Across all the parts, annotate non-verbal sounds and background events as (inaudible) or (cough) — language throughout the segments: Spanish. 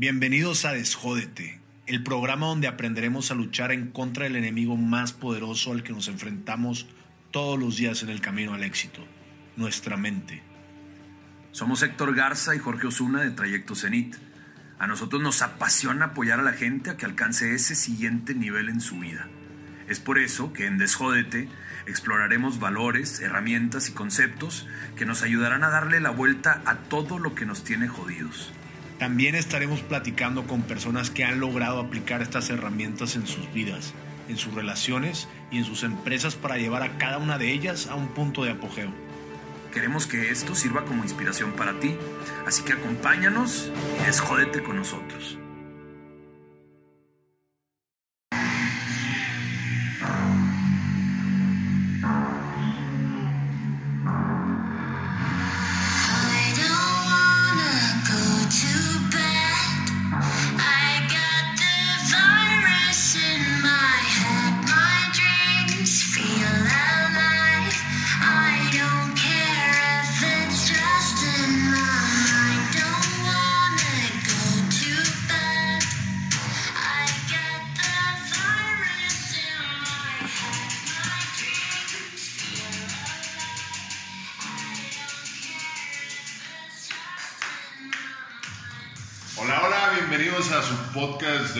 Bienvenidos a Desjódete, el programa donde aprenderemos a luchar en contra del enemigo más poderoso al que nos enfrentamos todos los días en el camino al éxito, nuestra mente. Somos Héctor Garza y Jorge Osuna de Trayecto Zenit. A nosotros nos apasiona apoyar a la gente a que alcance ese siguiente nivel en su vida. Es por eso que en Desjódete exploraremos valores, herramientas y conceptos que nos ayudarán a darle la vuelta a todo lo que nos tiene jodidos. También estaremos platicando con personas que han logrado aplicar estas herramientas en sus vidas, en sus relaciones y en sus empresas para llevar a cada una de ellas a un punto de apogeo. Queremos que esto sirva como inspiración para ti, así que acompáñanos y desjódete con nosotros.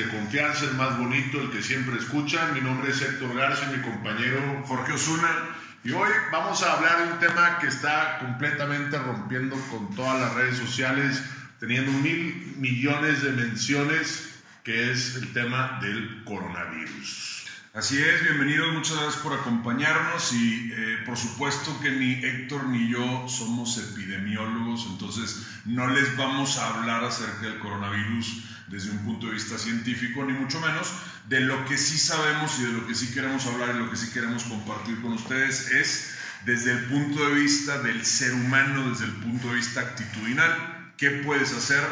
De confianza, el más bonito, el que siempre escuchan. Mi nombre es Héctor Garza mi compañero Jorge Osuna. Y hoy vamos a hablar de un tema que está completamente rompiendo con todas las redes sociales, teniendo mil millones de menciones, que es el tema del coronavirus. Así es, bienvenidos, muchas gracias por acompañarnos y eh, por supuesto que ni Héctor ni yo somos epidemiólogos, entonces no les vamos a hablar acerca del coronavirus desde un punto de vista científico, ni mucho menos. De lo que sí sabemos y de lo que sí queremos hablar y lo que sí queremos compartir con ustedes es desde el punto de vista del ser humano, desde el punto de vista actitudinal, qué puedes hacer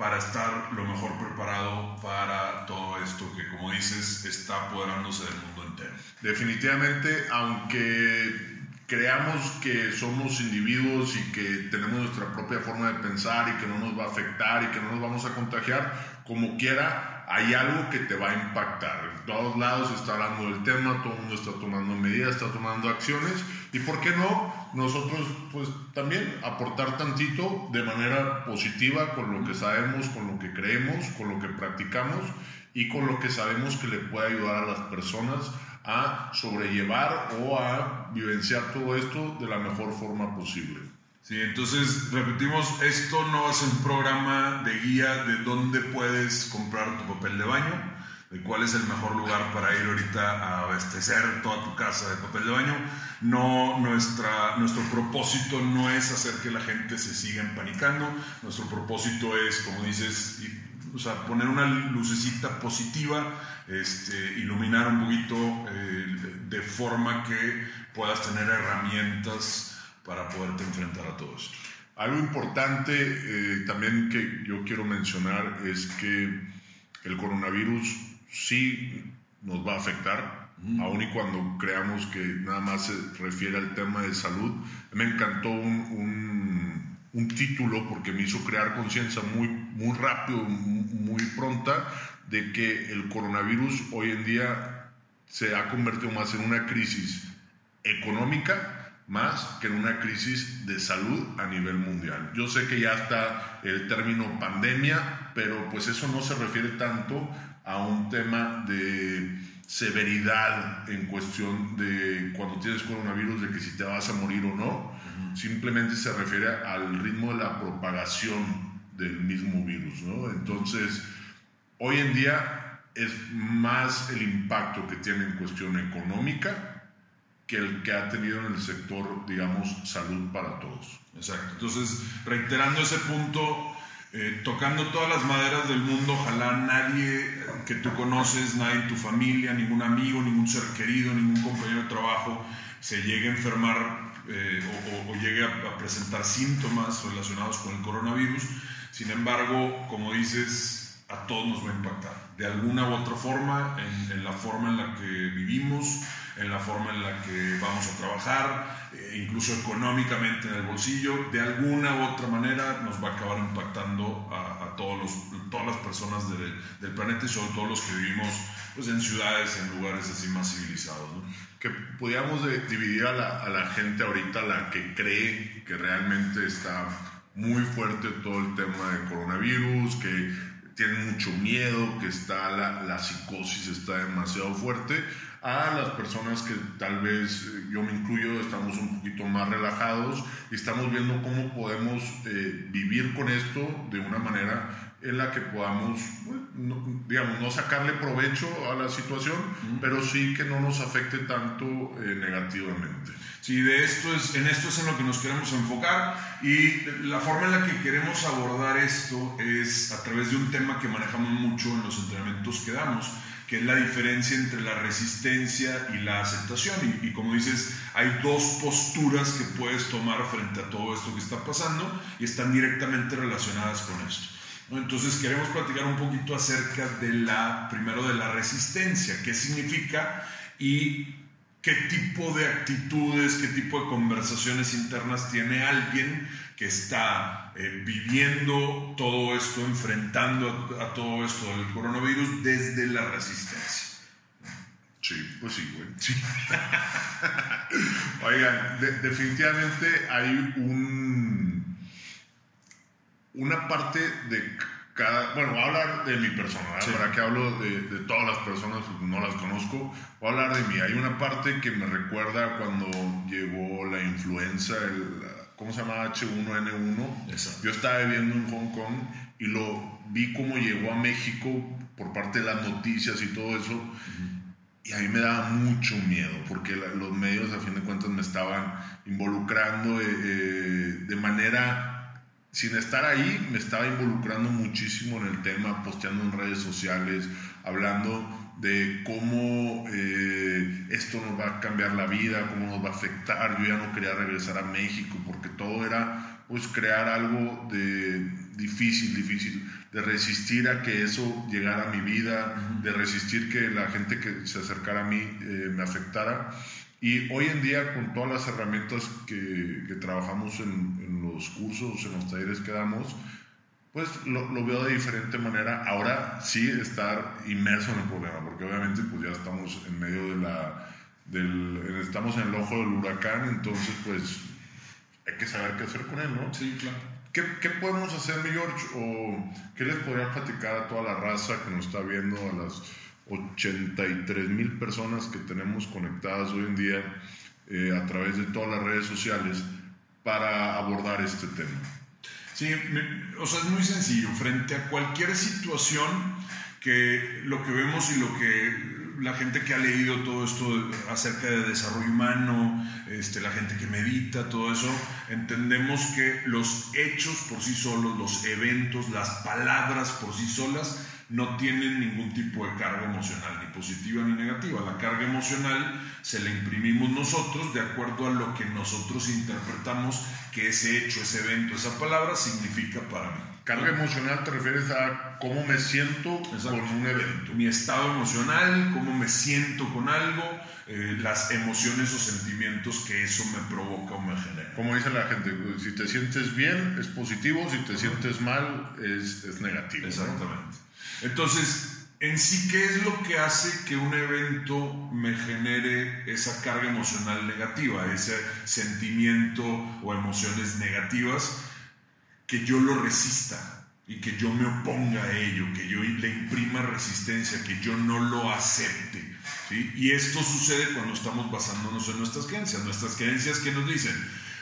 para estar lo mejor preparado para todo esto que, como dices, está apoderándose del mundo entero. Definitivamente, aunque creamos que somos individuos y que tenemos nuestra propia forma de pensar y que no nos va a afectar y que no nos vamos a contagiar, como quiera, hay algo que te va a impactar. En todos lados se está hablando del tema, todo el mundo está tomando medidas, está tomando acciones y por qué no nosotros pues también aportar tantito de manera positiva con lo que sabemos, con lo que creemos, con lo que practicamos y con lo que sabemos que le puede ayudar a las personas a sobrellevar o a vivenciar todo esto de la mejor forma posible. Sí, entonces repetimos, esto no es un programa de guía de dónde puedes comprar tu papel de baño, de cuál es el mejor lugar para ir ahorita a abastecer toda tu casa de papel de baño. No, nuestra, nuestro propósito no es hacer que la gente se siga empanicando, nuestro propósito es, como dices, o sea, poner una lucecita positiva, este, iluminar un poquito eh, de forma que puedas tener herramientas para poderte enfrentar a todo esto. Algo importante eh, también que yo quiero mencionar es que el coronavirus sí nos va a afectar, aun y cuando creamos que nada más se refiere al tema de salud. Me encantó un, un- un título porque me hizo crear conciencia muy, muy rápido, muy pronta, de que el coronavirus hoy en día se ha convertido más en una crisis económica más que en una crisis de salud a nivel mundial. Yo sé que ya está el término pandemia, pero pues eso no se refiere tanto a un tema de severidad en cuestión de cuando tienes coronavirus, de que si te vas a morir o no. Simplemente se refiere al ritmo de la propagación del mismo virus, ¿no? Entonces, hoy en día es más el impacto que tiene en cuestión económica que el que ha tenido en el sector, digamos, salud para todos. Exacto. Entonces, reiterando ese punto, eh, tocando todas las maderas del mundo, ojalá nadie que tú conoces, nadie en tu familia, ningún amigo, ningún ser querido, ningún compañero de trabajo se llegue a enfermar eh, o, o- o llegue a, a presentar síntomas relacionados con el coronavirus. Sin embargo, como dices, a todos nos va a impactar. De alguna u otra forma, en, en la forma en la que vivimos, en la forma en la que vamos a trabajar, eh, incluso económicamente en el bolsillo, de alguna u otra manera nos va a acabar impactando a, a todos los, todas las personas de- del planeta y sobre todo los que vivimos pues, en ciudades, en lugares así más civilizados. ¿no? que pudiéramos dividir a la, a la gente ahorita, la que cree que realmente está muy fuerte todo el tema de coronavirus, que tienen mucho miedo, que está la, la psicosis está demasiado fuerte, a las personas que tal vez, eh, yo me incluyo, estamos un poquito más relajados y estamos viendo cómo podemos eh, vivir con esto de una manera en la que podamos, bueno, no- digamos, no sacarle provecho a la situación, pero sí que no nos afecte tanto eh, negativamente. Sí, de esto es, en esto es en lo que nos queremos enfocar y la forma en la que queremos abordar esto es a través de un tema que manejamos mucho en los entrenamientos que damos, que es la diferencia entre la resistencia y la aceptación. Y, y como dices, hay dos posturas que puedes tomar frente a todo esto que está pasando y están directamente relacionadas con esto. Entonces queremos platicar un poquito acerca de la, primero de la resistencia, qué significa y qué tipo de actitudes, qué tipo de conversaciones internas tiene alguien que está eh, viviendo todo esto, enfrentando a, a todo esto del coronavirus desde la resistencia. Sí, pues sí, güey. Sí. (laughs) Oigan, de- definitivamente hay un una parte de cada, bueno, voy a hablar de mi persona. Sí. para que hablo de, de todas las personas, no las conozco, voy a hablar de mí. Hay una parte que me recuerda cuando llegó la influenza, el, ¿cómo se llama? H1N1. Exacto. Yo estaba viviendo en Hong Kong y lo vi cómo llegó a México por parte de las noticias y todo eso. Y a mí me daba mucho miedo porque la- los medios a fin de cuentas me estaban involucrando eh, eh, de manera, sin estar ahí, me estaba involucrando muchísimo en el tema, posteando en redes sociales, hablando de cómo eh, esto nos va a cambiar la vida, cómo nos va a afectar. Yo ya no quería regresar a México porque todo era pues crear algo de difícil, difícil, de resistir a que eso llegara a mi vida, de resistir que la gente que se acercara a mí eh, me afectara. Y hoy en día, con todas las herramientas que, que trabajamos en, en los cursos, en los talleres que damos, pues lo, lo veo de diferente manera. Ahora sí estar inmerso en el problema, porque obviamente pues ya estamos en medio de la... Del, estamos en el ojo del huracán, entonces pues hay que saber qué hacer con él, ¿no? Sí, claro. ¿Qué, qué podemos hacer, mi George? ¿O qué les podría platicar a toda la raza que nos está viendo, a las 83 mil personas que tenemos conectadas hoy en día eh, a través de todas las redes sociales para abordar este tema? Sí, o sea, es muy sencillo. Frente a cualquier situación que lo que vemos y lo que la gente que ha leído todo esto acerca de desarrollo humano, este, la gente que medita, todo eso, entendemos que los hechos por sí solos, los eventos, las palabras por sí solas, no tienen ningún tipo de carga emocional, ni positiva ni negativa. La carga emocional se la imprimimos nosotros de acuerdo a lo que nosotros interpretamos que ese hecho, ese evento, esa palabra significa para mí. Carga emocional te refieres a cómo me siento Exacto. con un evento. Mi estado emocional, cómo me siento con algo, eh, las emociones o sentimientos que eso me provoca o me genera. Como dice la gente, si te sientes bien es positivo, si te sientes mal es, es negativo. ¿no? Entonces, en sí, ¿qué es lo que hace que un evento me genere esa carga emocional negativa, ese sentimiento o emociones negativas, que yo lo resista y que yo me oponga a ello, que yo le imprima resistencia, que yo no lo acepte? ¿sí? Y esto sucede cuando estamos basándonos en nuestras creencias, nuestras creencias que nos dicen,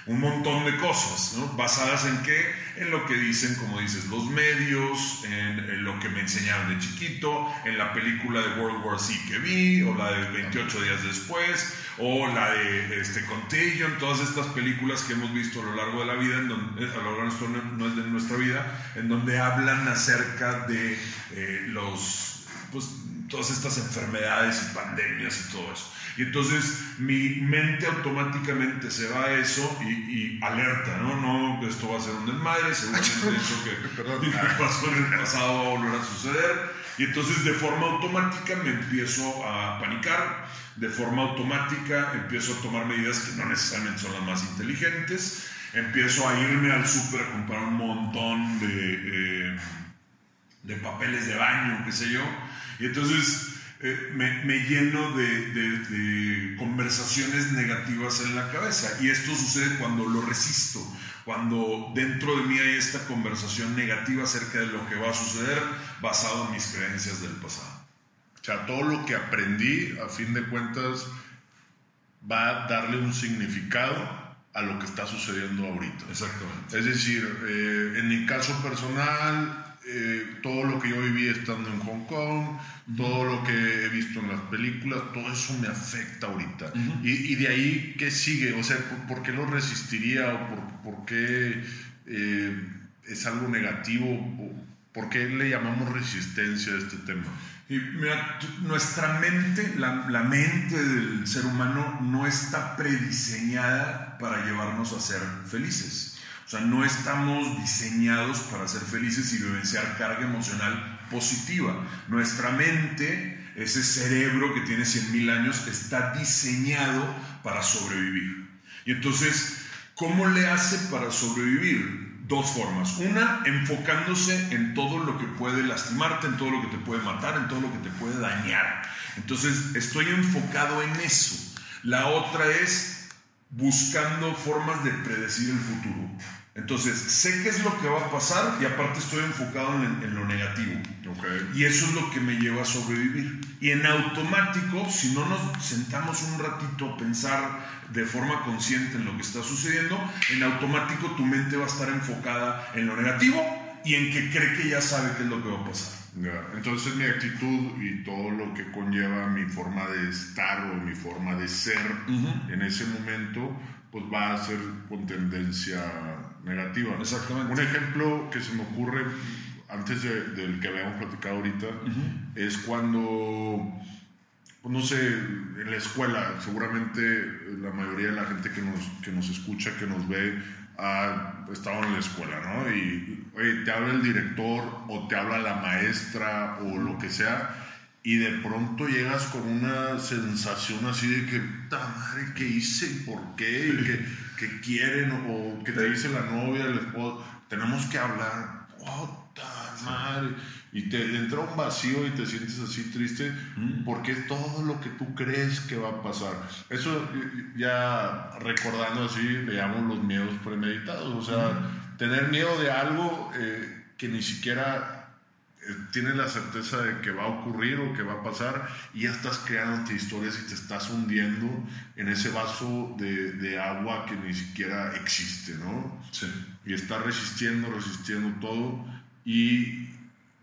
un montón de cosas, ¿no? ¿Basadas en qué? En lo que dicen, como dices, los medios, en, lo que me enseñaron de chiquito, en la película de World War Z que vi, o la de 28 días después, o la de este, Contagion, todas estas películas que hemos visto a lo largo de la vida, en donde, a lo largo de nuestra vida, en donde hablan acerca de eh, los, pues, todas estas enfermedades y pandemias y todo eso. Y entonces mi mente automáticamente se va a eso y, y alerta, ¿no? No, esto va a ser un desmadre, seguramente eso (laughs) que pasó en el pasado va a volver a suceder. Y entonces de forma automática me empiezo a panicar, de forma automática empiezo a tomar medidas que no necesariamente son las más inteligentes, empiezo a irme al súper a comprar un montón de... eh, de papeles de baño, qué sé yo. Y entonces eh, me, me lleno de, de- de conversaciones negativas en la cabeza. Y esto sucede cuando lo resisto, cuando dentro de mí hay esta conversación negativa acerca de lo que va a suceder basado en mis creencias del pasado. O sea, todo lo que aprendí, a fin de cuentas, va a darle un significado a lo que está sucediendo ahorita. Exactamente. Es decir, eh, en mi caso personal, eh, todo lo que yo viví estando en Hong Kong, todo lo que he visto en las películas, todo eso me afecta ahorita. y, y de ahí, ¿qué sigue? O sea, ¿por, por qué lo resistiría o por, por qué eh, es algo negativo? ¿O ¿Por qué le llamamos resistencia a este tema? Y mira, nuestra mente, la, la mente del ser humano no está prediseñada para llevarnos a ser felices. O sea, no estamos diseñados para ser felices y vivenciar carga emocional positiva. Nuestra mente, ese cerebro que tiene 100.000 años, está diseñado para sobrevivir. Y entonces, ¿cómo le hace para sobrevivir? Dos formas. Una, enfocándose en todo lo que puede lastimarte, en todo lo que te puede matar, en todo lo que te puede dañar. Entonces, estoy enfocado en eso. La otra es buscando formas de predecir el futuro. Entonces, sé qué es lo que va a pasar y aparte estoy enfocado en, en lo negativo. Y eso es lo que me lleva a sobrevivir. Y en automático, si no nos sentamos un ratito a pensar de forma consciente en lo que está sucediendo, en automático tu mente va a estar enfocada en lo negativo y en que cree que ya sabe qué es lo que va a pasar. Entonces mi actitud y todo lo que conlleva mi forma de estar o mi forma de ser en ese momento, pues va a ser con tendencia negativa. Exactamente. Un ejemplo que se me ocurre antes de- del que habíamos platicado ahorita es cuando, pues, no sé, en la escuela, seguramente la mayoría de la gente que nos, que nos escucha, que nos ve, ha estado en la escuela, ¿no? Y oye, te habla el director o te habla la maestra o lo que sea, y de pronto llegas con una sensación así de que, puta madre, ¿qué hice? ¿Y ¿Por qué? ¿Y ¿Qué, qué quieren? O que te dice la novia, el esposo, tenemos que hablar, puta madre. Y te entra un vacío y te sientes así triste porque es todo lo que tú crees que va a pasar. Eso ya recordando así, le llamo los miedos premeditados. O sea, tener miedo de algo eh, que ni siquiera tienes la certeza de que va a ocurrir o que va a pasar y ya estás creando historias y te estás hundiendo en ese vaso de, de agua que ni siquiera existe, ¿no? Sí. y está resistiendo, resistiendo todo. ¿Y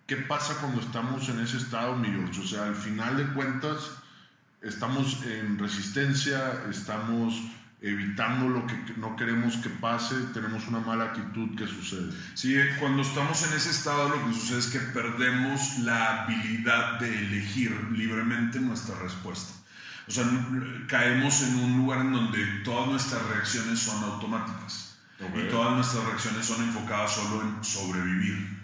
qué pasa cuando estamos en ese estado, mi George? O sea, al final de cuentas, estamos en resistencia, estamos evitando lo que no queremos que pase, tenemos una mala actitud que sucede. Sí, eh, cuando estamos en ese estado lo que sucede es que perdemos la habilidad de elegir libremente nuestra respuesta. O sea, caemos en un lugar en donde todas nuestras reacciones son automáticas y todas nuestras reacciones son enfocadas solo en sobrevivir.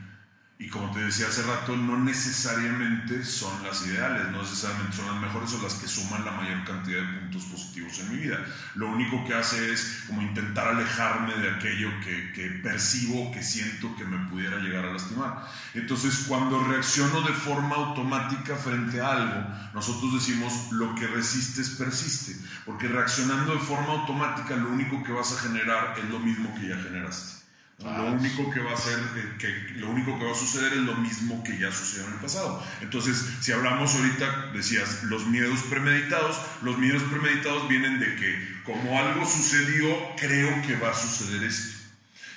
Y como te decía hace rato, no necesariamente son las ideales, no necesariamente son las mejores o las que suman la mayor cantidad de puntos positivos en mi vida. Lo único que hace es como intentar alejarme de aquello que, que percibo, que siento que me pudiera llegar a lastimar. Entonces, cuando reacciono de forma automática frente a algo, nosotros decimos lo que resistes persiste, porque reaccionando de forma automática lo único que vas a generar es lo mismo que ya generaste. Ah, lo único que va a ser, eh, que lo único que va a suceder es lo mismo que ya sucedió en el pasado. Entonces, si hablamos ahorita, decías, los miedos premeditados, los miedos premeditados vienen de que como algo sucedió, creo que va a suceder esto.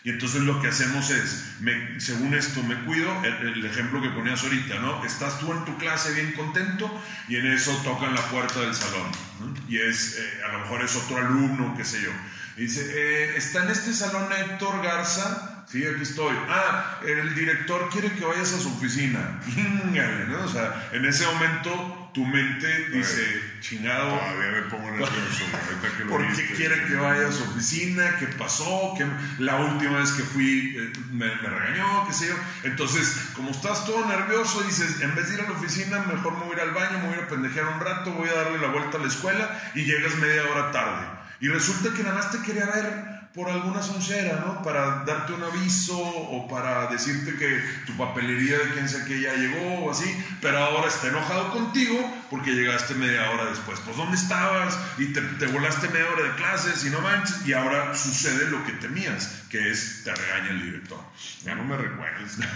Y entonces lo que hacemos es, me- según esto me cuido, el, el ejemplo que ponías ahorita, ¿no? Estás tú en tu clase bien contento y en eso tocan la puerta del salón. ¿no? Y es, eh, a lo mejor es otro alumno, qué sé yo. Y dice, eh, ¿está en este salón Héctor Garza? Sí, aquí estoy. Ah, el director quiere que vayas a su oficina. (laughs) ¿no? O sea, en ese momento tu mente dice, chingado, Todavía me pongo nervioso, ahorita que lo ¿Por qué quiere que vaya a su oficina? ¿Qué pasó? ¿Qué- La última vez que fui eh, me, me regañó, qué sé yo. Entonces, como estás todo nervioso, dices, en vez de ir a la oficina, mejor me voy a ir al baño, me voy a pendejear un rato, voy a darle la vuelta a la escuela y llegas media hora tarde. Y resulta que nada más te quería ver por alguna soncera, ¿no? Para darte un aviso o para decirte que tu papelería de quien sea que ya llegó o así, pero ahora está enojado contigo porque llegaste media hora después. Pues ¿dónde estabas? Y te, te volaste media hora de clases y no manches, y ahora sucede lo que temías, que es te regaña el director. Ya no me recuerdes. (laughs)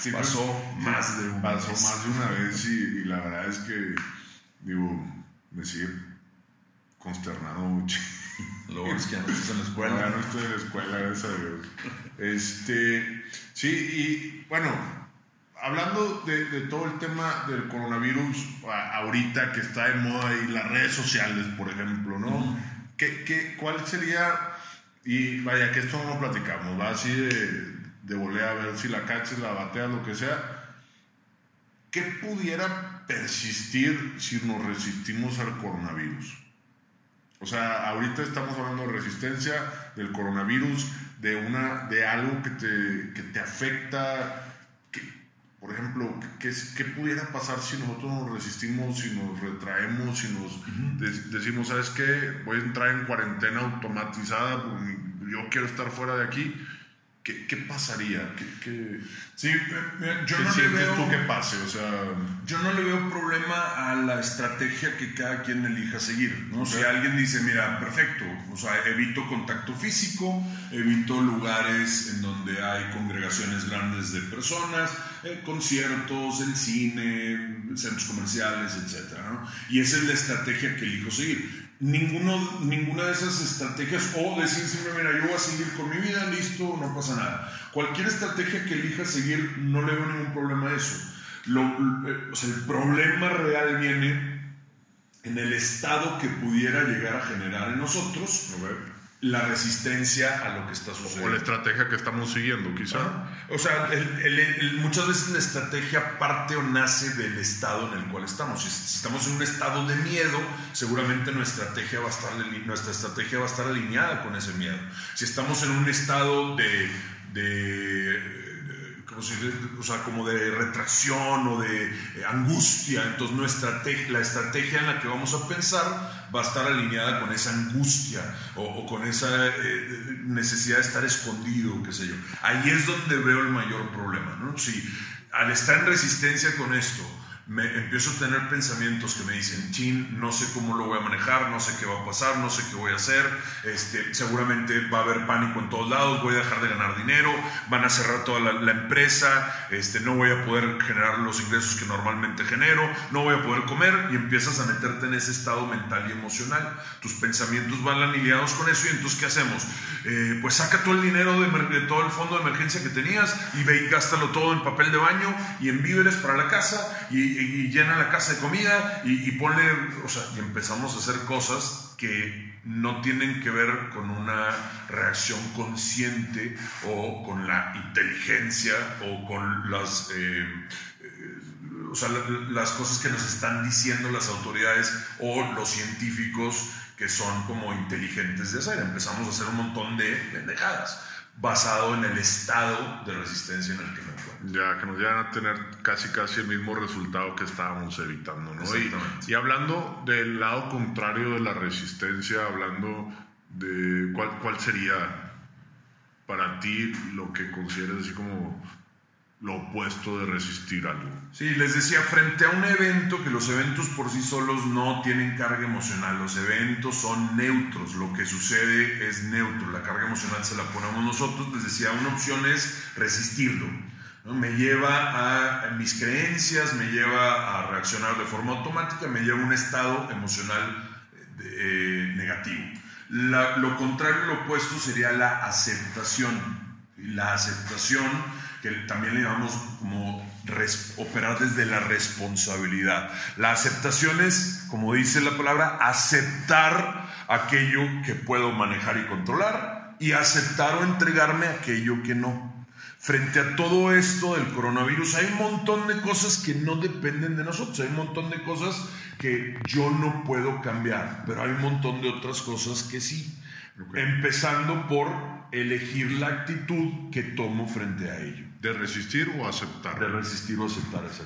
Sí, Pasó sí, más de una pasó vez. más de una vez y, y la verdad es que, digo, me sigue consternando mucho. (laughs) Lo bueno es que ya no estás en la escuela. Ya no estoy en la escuela, gracias a Dios. Este, sí, y bueno, hablando de, de todo el tema del coronavirus, ahorita que está de moda y las redes sociales, por ejemplo, ¿no? ¿Qué, qué, cuál sería, y vaya, que esto no lo platicamos, va así de, de volea a ver si la cachas, la bateas, lo que sea, ¿qué pudiera persistir si nos resistimos al coronavirus? O sea, ahorita estamos hablando de resistencia, del coronavirus, de, una, de algo que te, que te afecta. que, por ejemplo, ¿qué, qué pudiera pasar si nosotros nos resistimos, si nos retraemos, si nos de- decimos, ¿sabes qué? Voy a entrar en cuarentena automatizada, porque yo quiero estar fuera de aquí. ¿Qué, qué pasaría? ¿Qué, qué, Sí, yo qué no le veo... tú que pase? O sea, Yo no le veo problema a la estrategia que cada quien elija seguir. ¿no? Si Ok. alguien dice, mira, perfecto, o sea, evito contacto físico, evito lugares en donde hay congregaciones grandes de personas, eh, conciertos, el cine, centros comerciales, etc. ¿no? Y esa es la estrategia que elijo seguir. Ninguna de esas estrategias, o decir siempre, mira, yo voy a seguir con mi vida, listo, no pasa nada. Cualquier estrategia que elija seguir, no le veo ningún problema a eso. Lo- eh, o sea, el problema real viene en el estado que pudiera llegar a generar en nosotros la resistencia a lo que está o la sucediendo. estrategia que estamos siguiendo, quizá. O sea, el- el- el- muchas veces la estrategia parte o nace del estado en el cual estamos. Si, si estamos en un estado de miedo, seguramente nuestra estrategia, va a estar, nuestra estrategia va a estar alineada con ese miedo. Si estamos en un estado de, de. O sea, como de retracción o de eh, angustia, entonces nuestra la estrategia en la que vamos a pensar va a estar alineada con esa angustia o, o con esa eh, necesidad de estar escondido, qué sé yo. Ahí es donde veo el mayor problema, ¿no? Si al estar en resistencia con esto, me empiezo a tener pensamientos que me dicen, chin, no sé cómo lo voy a manejar, no sé qué va a pasar, no sé qué voy a hacer, este, seguramente va a haber pánico en todos lados, voy a dejar de ganar dinero, van a cerrar toda la, la empresa, este, no voy a poder generar los ingresos que normalmente genero, no voy a poder comer y empiezas a meterte en ese estado mental y emocional. Tus pensamientos van alineados con eso y entonces ¿qué hacemos? Eh, pues saca todo el dinero de, de todo el fondo de emergencia que tenías y ve y gástalo todo en papel de baño y en víveres para la casa y, y- llena la casa de comida y, y ponle, o sea, y empezamos a hacer cosas que no tienen que ver con una reacción consciente o con la inteligencia o con las... eh, eh, o sea, la- las cosas que nos están diciendo las autoridades o los científicos que son como inteligentes de hacer. Empezamos a hacer un montón de pendejadas basado en el estado de resistencia en el que me encuentro. Ya, que nos llegan a tener casi casi el mismo resultado que estábamos evitando, ¿no? Exactamente. y hablando del lado contrario de la resistencia, hablando de cuál, cuál sería para ti lo que consideres así como lo opuesto de resistir algo. Sí, les decía, frente a un evento, que los eventos por sí solos no tienen carga emocional, los eventos son neutros, lo que sucede es neutro, la carga emocional se la ponemos nosotros, les decía, una opción es resistirlo. ¿no? Me lleva a, mis creencias, me lleva a reaccionar de forma automática, me lleva a un estado emocional eh, eh, negativo. Lo contrario, lo opuesto sería la aceptación. La aceptación, que también le llamamos como res- operar desde la responsabilidad. La aceptación es, como dice la palabra, aceptar aquello que puedo manejar y controlar y aceptar o entregarme aquello que no. Frente a todo esto del coronavirus, hay un montón de cosas que no dependen de nosotros, hay un montón de cosas que yo no puedo cambiar, pero hay un montón de otras cosas que sí. Empezando por elegir la actitud que tomo frente a ello. ¿De resistir o aceptar? de resistir o aceptar esa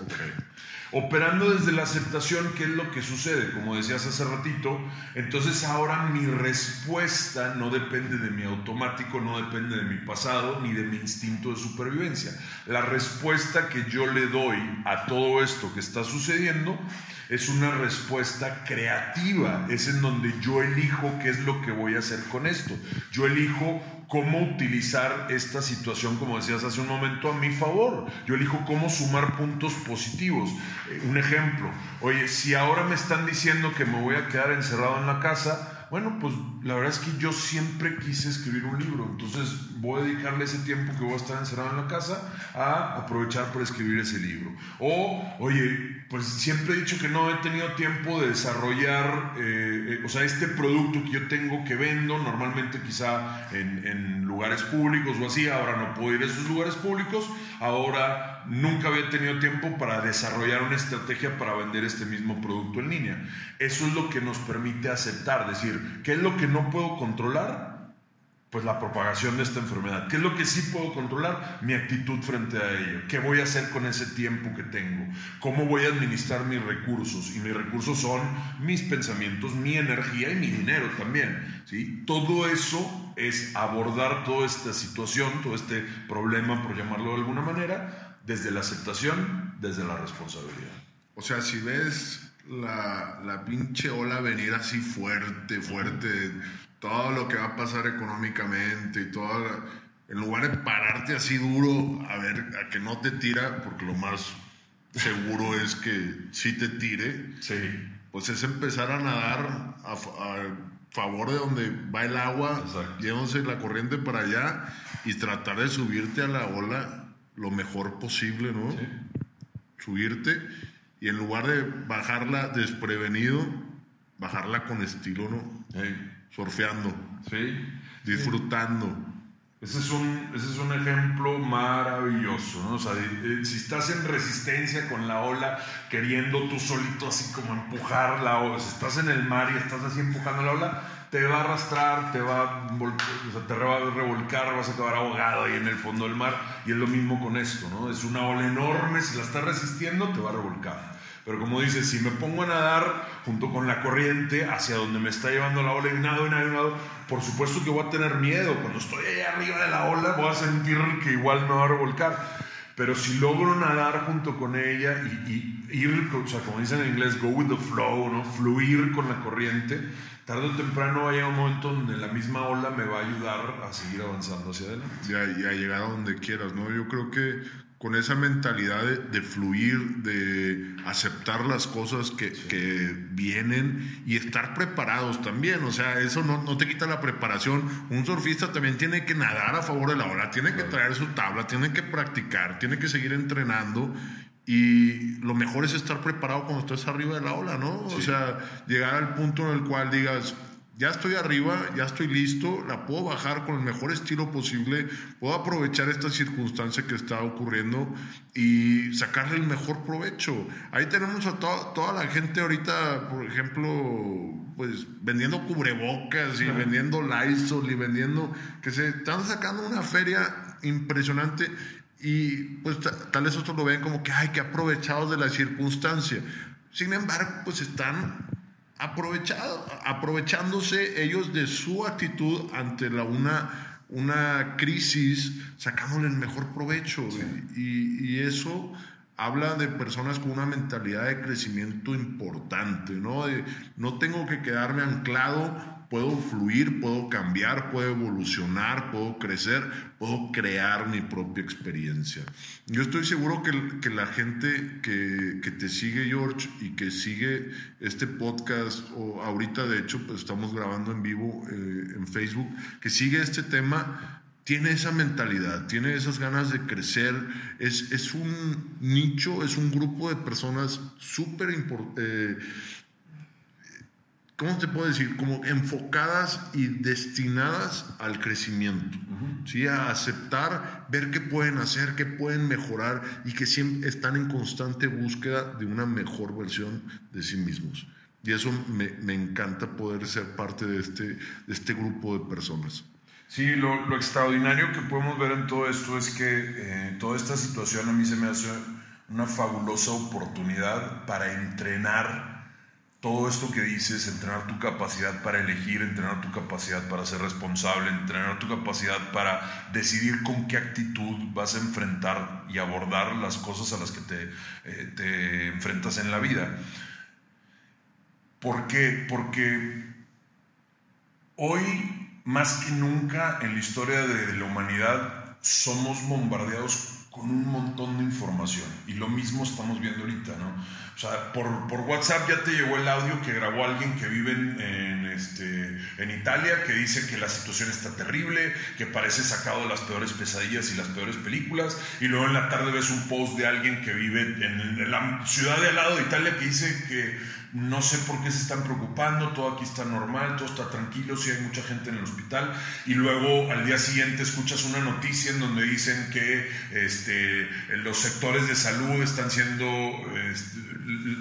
Operando desde la aceptación, ¿qué es lo que sucede? Como decías hace ratito, entonces ahora mi respuesta no depende de mi automático, no depende de mi pasado ni de mi instinto de supervivencia. La respuesta que yo le doy a todo esto que está sucediendo es una respuesta creativa, es en donde yo elijo qué es lo que voy a hacer con esto. Yo elijo cómo utilizar esta situación, como decías hace un momento, a mi favor. Yo elijo cómo sumar puntos positivos. Eh, un ejemplo, oye, si ahora me están diciendo que me voy a quedar encerrado en la casa, bueno, pues la verdad es que yo siempre quise escribir un libro, entonces voy a dedicarle ese tiempo que voy a estar encerrado en la casa a aprovechar para escribir ese libro. O, oye, pues siempre he dicho que no he tenido tiempo de desarrollar, eh, eh, o sea, este producto que yo tengo que vendo, normalmente quizá en, en lugares públicos o así, ahora no puedo ir a esos lugares públicos, ahora nunca había tenido tiempo para desarrollar una estrategia para vender este mismo producto en línea. Eso es lo que nos permite aceptar, decir, ¿qué es lo que no puedo controlar? Pues la propagación de esta enfermedad. ¿Qué es lo que sí puedo controlar? Mi actitud frente a ella. ¿Qué voy a hacer con ese tiempo que tengo? ¿Cómo voy a administrar mis recursos? Y mis recursos son mis pensamientos, mi energía y mi dinero también. ¿sí? Todo eso es abordar toda esta situación, todo este problema, por llamarlo de alguna manera, desde la aceptación, desde la responsabilidad. O sea, si ves la, la pinche ola venir así fuerte, fuerte, todo lo que va a pasar económicamente y todo, en lugar de pararte así duro a ver a que no te tira, porque lo más seguro (laughs) es que sí te tire, Sí. pues es empezar a nadar a, fa- a favor de donde va el agua, llevándose la corriente para allá y tratar de subirte a la ola lo mejor posible, ¿no? Subirte y en lugar de bajarla desprevenido, bajarla con estilo, ¿no? Surfeando, Sí. disfrutando. Ese es, un, ese es un ejemplo maravilloso, ¿no? O sea, si estás en resistencia con la ola, queriendo tú solito así como empujar la ola, si estás en el mar y estás así empujando la ola, te va a arrastrar, te va a, o te va a revolcar, vas a acabar ahogado ahí en el fondo del mar. Y es lo mismo con esto, ¿no? Es una ola enorme, si la estás resistiendo, te va a revolcar. Pero como dices, si me pongo a nadar junto con la corriente hacia donde me está llevando la ola y nado y nado y nado, por supuesto que voy a tener miedo. Cuando estoy allá arriba de la ola voy a sentir que igual me va a revolcar. Pero si logro nadar junto con ella y, ir, o sea, como dicen en inglés, go with the flow, ¿no? Fluir con la corriente, tarde o temprano va a llegar un momento donde la misma ola me va a ayudar a seguir avanzando hacia adelante. y a, y a llegar a donde quieras, ¿no? Yo creo que con esa mentalidad de, de fluir, de aceptar las cosas que, que vienen y estar preparados también, o sea, eso no, no te quita la preparación. Un surfista también tiene que nadar a favor de la ola, tiene que traer su tabla, tiene que practicar, tiene que seguir entrenando. Y lo mejor es estar preparado cuando estás arriba de la ola, ¿no? O sea, llegar al punto en el cual digas, ya estoy arriba, ya estoy listo, la puedo bajar con el mejor estilo posible, puedo aprovechar esta circunstancia que está ocurriendo y sacarle el mejor provecho. Ahí tenemos a to- toda la gente ahorita, por ejemplo, pues vendiendo cubrebocas y vendiendo Lysol y vendiendo, que se están sacando una feria impresionante y pues ta- tal vez otros lo ven como que, ay, que aprovechados de la circunstancia. Sin embargo, pues están aprovechado, aprovechándose ellos de su actitud ante la una, una crisis, sacándole el mejor provecho. Y, y eso habla de personas con una mentalidad de crecimiento importante, ¿no? De, no tengo que quedarme anclado, puedo fluir, puedo cambiar, puedo evolucionar, puedo crecer, puedo crear mi propia experiencia. Yo estoy seguro que, que la gente que, que te sigue, George, y que sigue este podcast, o ahorita de hecho pues estamos grabando en vivo eh, en Facebook, que sigue este tema, tiene esa mentalidad, tiene esas ganas de crecer, es, es un nicho, es un grupo de personas súper importantes. ¿Cómo te puedo decir? Como enfocadas y destinadas al crecimiento, ¿sí? A aceptar, ver qué pueden hacer, qué pueden mejorar y que siempre están en constante búsqueda de una mejor versión de sí mismos. Y eso me, me encanta poder ser parte de este, de este grupo de personas. Sí, lo, lo extraordinario que podemos ver en todo esto es que eh, toda esta situación a mí se me hace una fabulosa oportunidad para entrenar todo esto que dices, entrenar tu capacidad para elegir, entrenar tu capacidad para ser responsable, entrenar tu capacidad para decidir con qué actitud vas a enfrentar y abordar las cosas a las que te, eh, te enfrentas en la vida. ¿Por qué? Porque hoy, más que nunca en la historia de la humanidad, somos bombardeados con un montón de información. Y lo mismo estamos viendo ahorita, ¿no? O sea, por, por WhatsApp ya te llegó el audio que grabó alguien que vive en, este, en Italia, que dice que la situación está terrible, que parece sacado de las peores pesadillas y las peores películas. Y luego en la tarde ves un post de alguien que vive en la ciudad de al lado de Italia que dice que no sé por qué se están preocupando, todo aquí está normal, todo está tranquilo, sí hay mucha gente en el hospital. Y luego al día siguiente escuchas una noticia en donde dicen que este, los sectores de salud están siendo, este,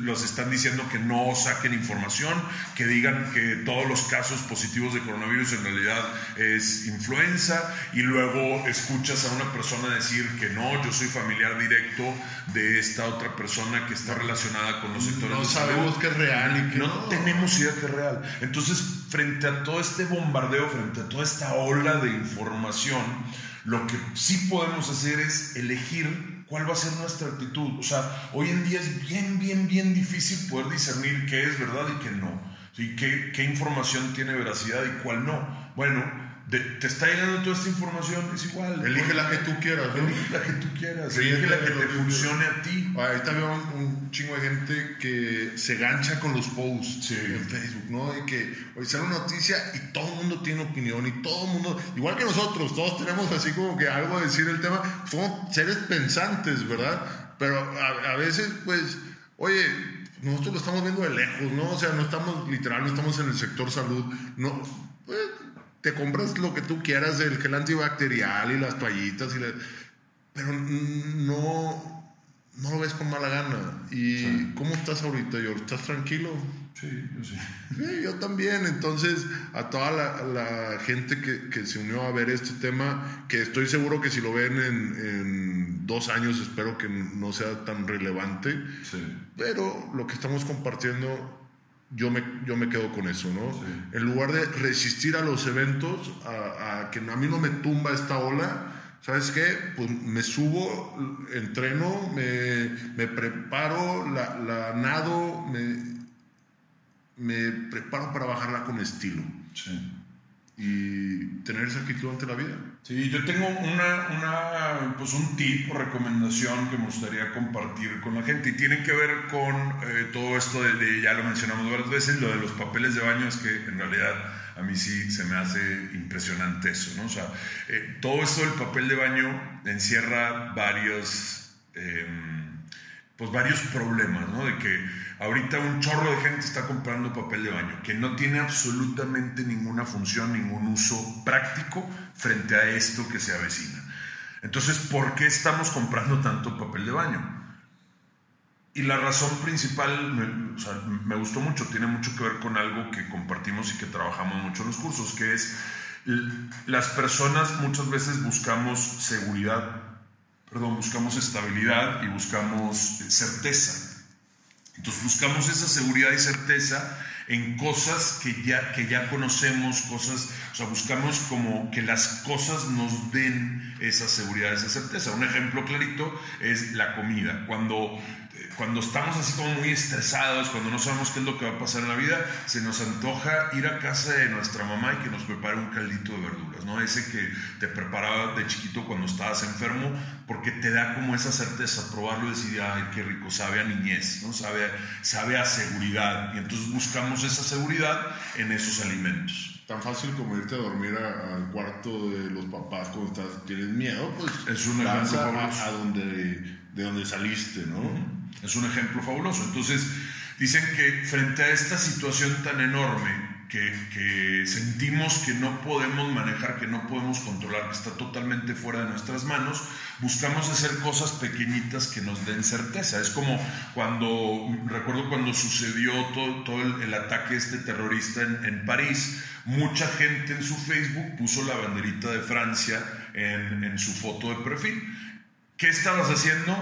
los están diciendo que no saquen información, que digan que todos los casos positivos de coronavirus en realidad es influenza. Y luego escuchas a una persona decir que no, yo soy familiar directo de esta otra persona que está relacionada con los sectores No de salud real y que no, no. tenemos idea que es real. Entonces, frente a todo este bombardeo, frente a toda esta ola de información, lo que sí podemos hacer es elegir cuál va a ser nuestra actitud. O sea, hoy en día es bien, bien, bien difícil poder discernir qué es verdad y qué no. ¿Sí? ¿Qué, qué información tiene veracidad y cuál no? Bueno, de- te está llegando toda esta información, es igual. Elige la que tú quieras, ¿no? Elige la que tú quieras. Sí, elige la que te funcione a ti. Ahorita veo un, un chingo de gente que se gancha con los posts Sí. en Facebook, ¿no? Y que hoy sale una noticia y todo el mundo tiene opinión y todo el mundo, igual que nosotros, todos tenemos así como que algo a decir el tema, somos seres pensantes, ¿verdad? Pero a, a veces, pues, oye, nosotros lo estamos viendo de lejos, ¿no? O sea, no estamos literal, no estamos en el sector salud, no, pues, te compras lo que tú quieras, el gel antibacterial y las toallitas y la- pero no, no lo ves con mala gana. ¿Y cómo estás ahorita, George? ¿Estás tranquilo? Sí, yo sí. Sí, yo también. Entonces, a toda la, la gente que, que se unió a ver este tema, que estoy seguro que si lo ven en, en dos años, espero que no sea tan relevante. Sí. Pero lo que estamos compartiendo, yo me, yo me quedo con eso, ¿no? Sí. En lugar de resistir a los eventos, a, a que a mí no me tumba esta ola, ¿sabes qué? Pues me subo, entreno, me, me preparo, la, la nado, me, me preparo para bajarla con estilo Sí. y tener esa actitud ante la vida. Sí, yo tengo una, una, pues un tip o recomendación que me gustaría compartir con la gente y tiene que ver con eh, todo esto de, ya lo mencionamos varias veces, lo de los papeles de baño es que en realidad a mí sí se me hace impresionante eso, ¿no? O sea, eh, todo esto del papel de baño encierra varios, em, pues varios problemas, ¿no? De que ahorita un chorro de gente está comprando papel de baño que no tiene absolutamente ninguna función, ningún uso práctico frente a esto que se avecina. Entonces, ¿por qué estamos comprando tanto papel de baño? Y la razón principal, me, o gustó mucho, tiene mucho que ver con algo que compartimos y que trabajamos mucho en los cursos, que es las personas muchas veces buscamos seguridad, perdón, buscamos estabilidad y buscamos eh, certeza. Entonces buscamos esa seguridad y certeza en cosas que ya, que ya conocemos, cosas, o sea, buscamos como que las cosas nos den esa seguridad, esa certeza. Un ejemplo clarito es la comida. Cuando, cuando estamos así como muy estresados, cuando no sabemos qué es lo que va a pasar en la vida, se nos antoja ir a casa de nuestra mamá y que nos prepare un caldito de verduras, ¿no? Ese que te preparaba de chiquito cuando estabas enfermo, porque te da como esa certeza, probarlo y decir, ay, qué rico, sabe a niñez, ¿no? Sabe, sabe a seguridad. Y entonces buscamos esa seguridad en esos alimentos. Tan fácil como irte a dormir a- al cuarto de los papás cuando estás, tienes miedo, pues Es un vas ejemplo a, a- donde, de donde saliste, ¿no? Es un ejemplo fabuloso. Entonces, dicen que frente a esta situación tan enorme, que, que sentimos que no podemos manejar, que no podemos controlar, que está totalmente fuera de nuestras manos, buscamos hacer cosas pequeñitas que nos den certeza. Es como cuando, recuerdo cuando sucedió todo, todo el, ataque este terrorista en, en París, mucha gente en su Facebook puso la banderita de Francia en, en su foto de perfil. ¿Qué estabas haciendo?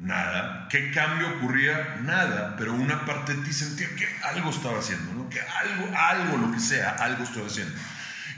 Nada. ¿Qué cambio ocurría? Nada. Pero una parte de ti sentía que algo estaba haciendo, ¿no? Que algo, algo, lo que sea, algo estoy haciendo.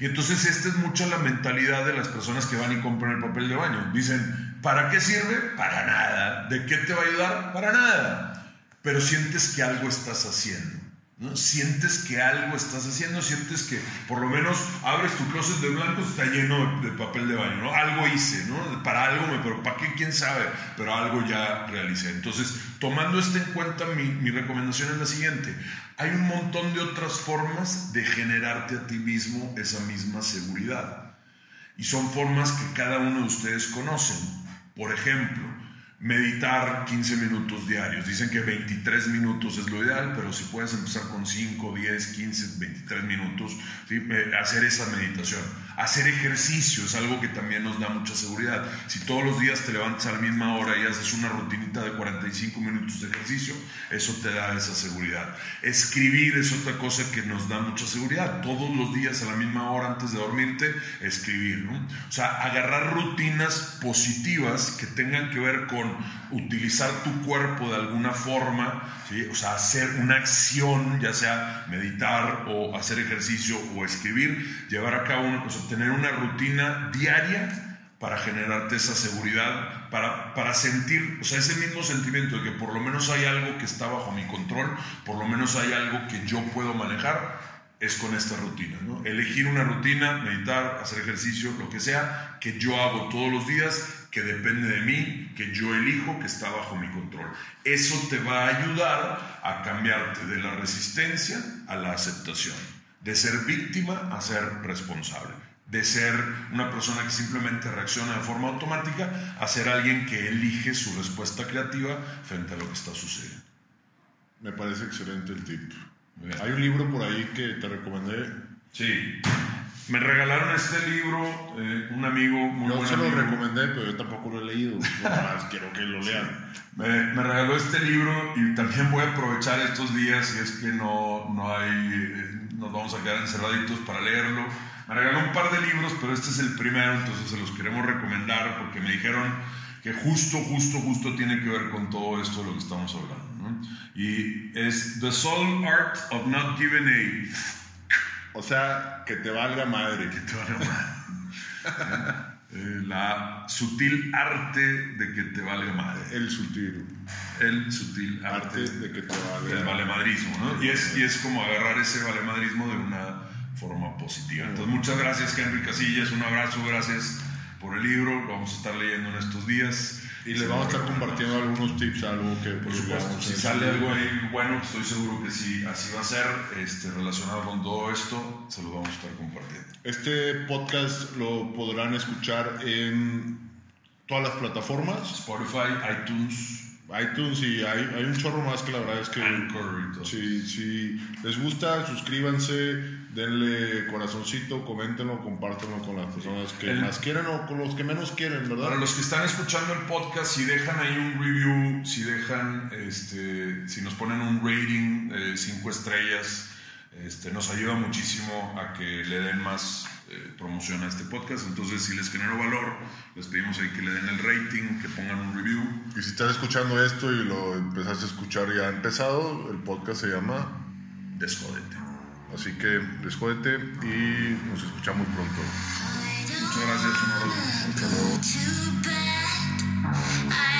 Y entonces esta es mucho la mentalidad de las personas que van y compran el papel de baño. Dicen, ¿para qué sirve? Para nada. ¿De qué te va a ayudar? Para nada. Pero sientes que algo estás haciendo. ¿No? Sientes que algo estás haciendo, sientes que por lo menos abres tu closet de blancos, está lleno de, papel de baño. Algo hice. Para algo, me, pero ¿para qué? ¿Quién sabe? Pero algo ya realicé. Entonces, tomando esto en cuenta, mi, mi recomendación es la siguiente. Hay un montón de otras formas de generarte a ti mismo esa misma seguridad. Y son formas que cada uno de ustedes conocen. Por ejemplo, meditar 15 minutos diarios. Dicen que 23 minutos es lo ideal, pero si puedes empezar con 5, 10, 15, 23 minutos, ¿sí? Eh, hacer esa meditación. Hacer ejercicio es algo que también nos da mucha seguridad. Si todos los días te levantas a la misma hora y haces una rutinita de 45 minutos de ejercicio, eso te da esa seguridad. Escribir es otra cosa que nos da mucha seguridad. Todos los días a la misma hora antes de dormirte, escribir. O sea, agarrar rutinas positivas que tengan que ver con utilizar tu cuerpo de alguna forma, o sea, hacer una acción, ya sea meditar o hacer ejercicio o escribir, llevar a cabo, una, o sea, tener una rutina diaria para generarte esa seguridad, para, para sentir, o sea, ese mismo sentimiento de que por lo menos hay algo que está bajo mi control, por lo menos hay algo que yo puedo manejar, es con esta rutina, ¿no? Elegir una rutina, meditar, hacer ejercicio, lo que sea, que yo hago todos los días, que depende de mí, que yo elijo, que está bajo mi control. Eso te va a ayudar a cambiarte de la resistencia a la aceptación, de ser víctima a ser responsable, de ser una persona que simplemente reacciona de forma automática a ser alguien que elige su respuesta creativa frente a lo que está sucediendo. Me parece excelente el tip. Hay un libro por ahí que te recomendé. Sí. Me regalaron este libro, eh, un amigo muy Yo buen se lo amigo. recomendé, pero yo tampoco lo he leído. (laughs) Más quiero que lo lean. Me, me regaló este libro y también voy a aprovechar estos días si es que no, no hay, eh, nos vamos a quedar encerraditos para leerlo. Me regaló un par de libros, pero este es el primero, entonces se los queremos recomendar porque me dijeron que justo, justo, justo tiene que ver con todo esto de lo que estamos hablando. ¿no? Y es The Soul Art of Not Giving a O sea, que te valga madre. que te valga madre. (laughs) Eh, la sutil arte de que te valga madre. El sutil El sutil arte arte de que te valga valemadrismo, ¿no? Y es, y es como agarrar ese valemadrismo de una forma positiva. Entonces, muchas gracias, Henry Casillas. Un abrazo, gracias por el libro. Lo vamos a estar leyendo en estos días. Y les vamos a estar compartiendo algunos tips, algo que Por pues, supuesto, si sale algo ahí bueno, estoy seguro que sí, así va a ser, este, relacionado con todo esto, se lo vamos a estar compartiendo. Este podcast lo podrán escuchar en todas las plataformas, Spotify, iTunes, iTunes y hay, hay un chorro más que la verdad es que Anchor si, si les gusta, suscríbanse, denle corazoncito, coméntenlo, compártanlo con las personas que El- más quieren o con los que menos quieren, ¿verdad? Para los que están escuchando el podcast, si dejan ahí un review, si dejan, este, si nos ponen un rating, eh, cinco estrellas, este, nos ayuda muchísimo a que le den más eh, promoción a este podcast. Entonces, si les generó valor, les pedimos ahí que le den el rating, que pongan un review. Y si estás escuchando esto y lo empezaste a escuchar ya empezado, el podcast se llama Desjódete. Así que desjódete y nos escuchamos pronto. Muchas gracias, un abrazo. Go to bed.